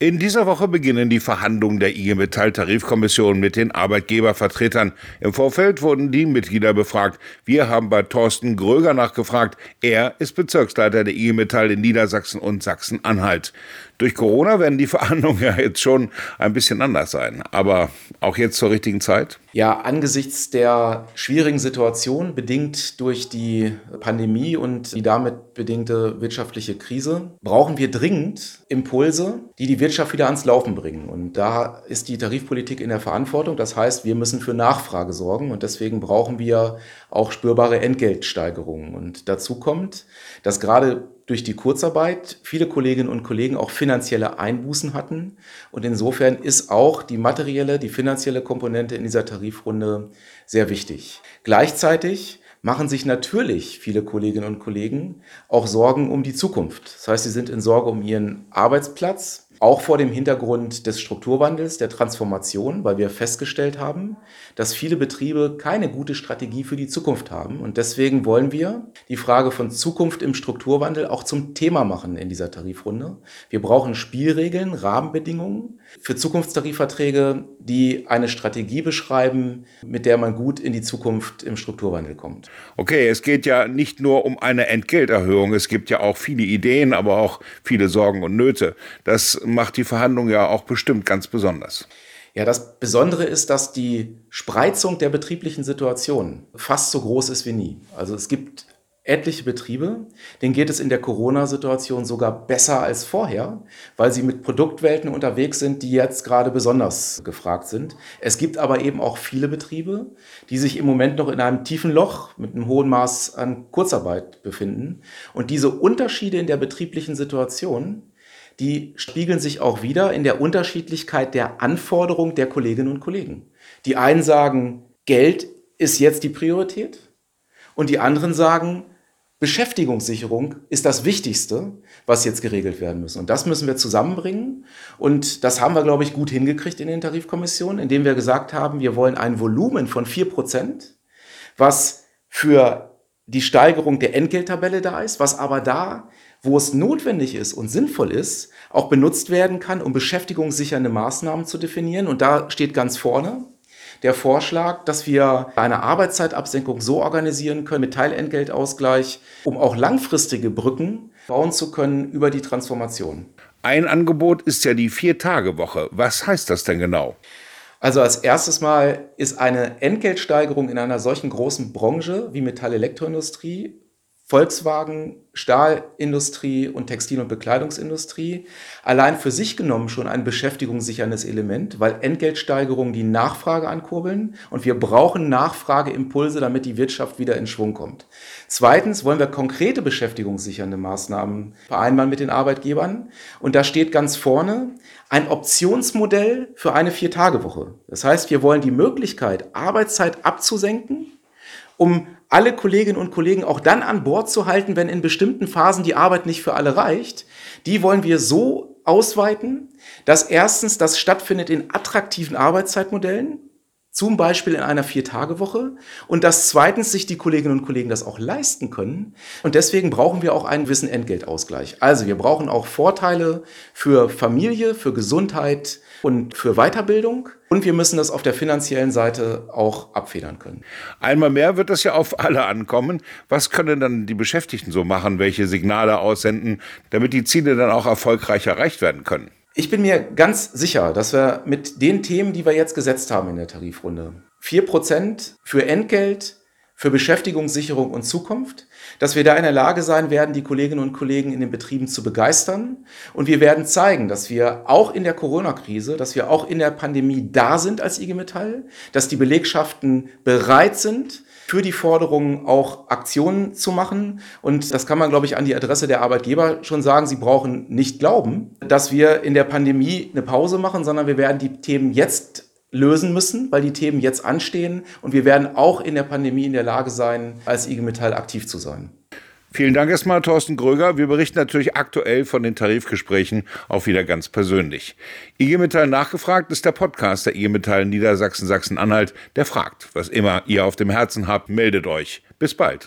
In dieser Woche beginnen die Verhandlungen der IG Metall Tarifkommission mit den Arbeitgebervertretern. Im Vorfeld wurden die Mitglieder befragt. Wir haben bei Thorsten Gröger nachgefragt. Er ist Bezirksleiter der IG Metall in Niedersachsen und Sachsen-Anhalt. Durch Corona werden die Verhandlungen ja jetzt schon ein bisschen anders sein. Aber auch jetzt zur richtigen Zeit? Ja, angesichts der schwierigen Situation, bedingt durch die Pandemie und die damit bedingte wirtschaftliche Krise, brauchen wir dringend Impulse, die die Wirtschaft wieder ans Laufen bringen. Und da ist die Tarifpolitik in der Verantwortung. Das heißt, wir müssen für Nachfrage sorgen und deswegen brauchen wir auch spürbare Entgeltsteigerungen. Und dazu kommt, dass gerade durch die Kurzarbeit viele Kolleginnen und Kollegen auch finanzielle Einbußen hatten. Und insofern ist auch die materielle, die finanzielle Komponente in dieser Tarifrunde sehr wichtig. Gleichzeitig machen sich natürlich viele Kolleginnen und Kollegen auch Sorgen um die Zukunft. Das heißt, sie sind in Sorge um ihren Arbeitsplatz, auch vor dem Hintergrund des Strukturwandels, der Transformation, weil wir festgestellt haben, dass viele Betriebe keine gute Strategie für die Zukunft haben. Und deswegen wollen wir die Frage von Zukunft im Strukturwandel auch zum Thema machen in dieser Tarifrunde. Wir brauchen Spielregeln, Rahmenbedingungen für Zukunftstarifverträge, die eine Strategie beschreiben, mit der man gut in die Zukunft im Strukturwandel kommt. Okay, es geht ja nicht nur um eine Entgelterhöhung. Es gibt ja auch viele Ideen, aber auch viele Sorgen und Nöte. Das macht die Verhandlung ja auch bestimmt ganz besonders. Ja, das Besondere ist, dass die Spreizung der betrieblichen Situation fast so groß ist wie nie. Also es gibt etliche Betriebe, denen geht es in der Corona-Situation sogar besser als vorher, weil sie mit Produktwelten unterwegs sind, die jetzt gerade besonders gefragt sind. Es gibt aber eben auch viele Betriebe, die sich im Moment noch in einem tiefen Loch mit einem hohen Maß an Kurzarbeit befinden. Und diese Unterschiede in der betrieblichen Situation, die spiegeln sich auch wieder in der Unterschiedlichkeit der Anforderung der Kolleginnen und Kollegen. Die einen sagen, Geld ist jetzt die Priorität und die anderen sagen, Beschäftigungssicherung ist das Wichtigste, was jetzt geregelt werden muss. Und das müssen wir zusammenbringen. Und das haben wir, glaube ich, gut hingekriegt in den Tarifkommissionen, indem wir gesagt haben, wir wollen ein Volumen von vier Prozent, was für die Steigerung der Entgelttabelle da ist, was aber da, wo es notwendig ist und sinnvoll ist, auch benutzt werden kann, um beschäftigungssichernde Maßnahmen zu definieren. Und da steht ganz vorne der Vorschlag, dass wir eine Arbeitszeitabsenkung so organisieren können mit Teilentgeltausgleich, um auch langfristige Brücken bauen zu können über die Transformation. Ein Angebot ist ja die Vier-Tage-Woche. Was heißt das denn genau? Also als erstes Mal ist eine Entgeltsteigerung in einer solchen großen Branche wie Metall-Elektroindustrie Volkswagen, Stahlindustrie und Textil- und Bekleidungsindustrie allein für sich genommen schon ein beschäftigungssicherndes Element, weil Entgeltsteigerungen die Nachfrage ankurbeln und wir brauchen Nachfrageimpulse, damit die Wirtschaft wieder in Schwung kommt. Zweitens wollen wir konkrete beschäftigungssichernde Maßnahmen vereinbaren mit den Arbeitgebern und da steht ganz vorne ein Optionsmodell für eine Viertagewoche. Das heißt, wir wollen die Möglichkeit, Arbeitszeit abzusenken, um alle Kolleginnen und Kollegen auch dann an Bord zu halten, wenn in bestimmten Phasen die Arbeit nicht für alle reicht. Die wollen wir so ausweiten, dass erstens das stattfindet in attraktiven Arbeitszeitmodellen, zum Beispiel in einer Vier-Tage-Woche und dass zweitens sich die Kolleginnen und Kollegen das auch leisten können. Und deswegen brauchen wir auch einen gewissen Entgeltausgleich. Also wir brauchen auch Vorteile für Familie, für Gesundheit und für Weiterbildung. Und wir müssen das auf der finanziellen Seite auch abfedern können. Einmal mehr wird das ja auf alle ankommen. Was können dann die Beschäftigten so machen? Welche Signale aussenden, damit die Ziele dann auch erfolgreich erreicht werden können? Ich bin mir ganz sicher, dass wir mit den Themen, die wir jetzt gesetzt haben in der Tarifrunde, vier Prozent für Entgelt, für Beschäftigungssicherung und Zukunft, dass wir da in der Lage sein werden, die Kolleginnen und Kollegen in den Betrieben zu begeistern. Und wir werden zeigen, dass wir auch in der Corona-Krise, dass wir auch in der Pandemie da sind als IG Metall, dass die Belegschaften bereit sind, für die Forderungen auch Aktionen zu machen. Und das kann man, glaube ich, an die Adresse der Arbeitgeber schon sagen. Sie brauchen nicht glauben, dass wir in der Pandemie eine Pause machen, sondern wir werden die Themen jetzt lösen müssen, weil die Themen jetzt anstehen. Und wir werden auch in der Pandemie in der Lage sein, als IG Metall aktiv zu sein. Vielen Dank erstmal, Thorsten Gröger. Wir berichten natürlich aktuell von den Tarifgesprächen auch wieder ganz persönlich. IG Metall nachgefragt ist der Podcast der IG Metall Niedersachsen Sachsen-Anhalt, der fragt. Was immer ihr auf dem Herzen habt, meldet euch. Bis bald.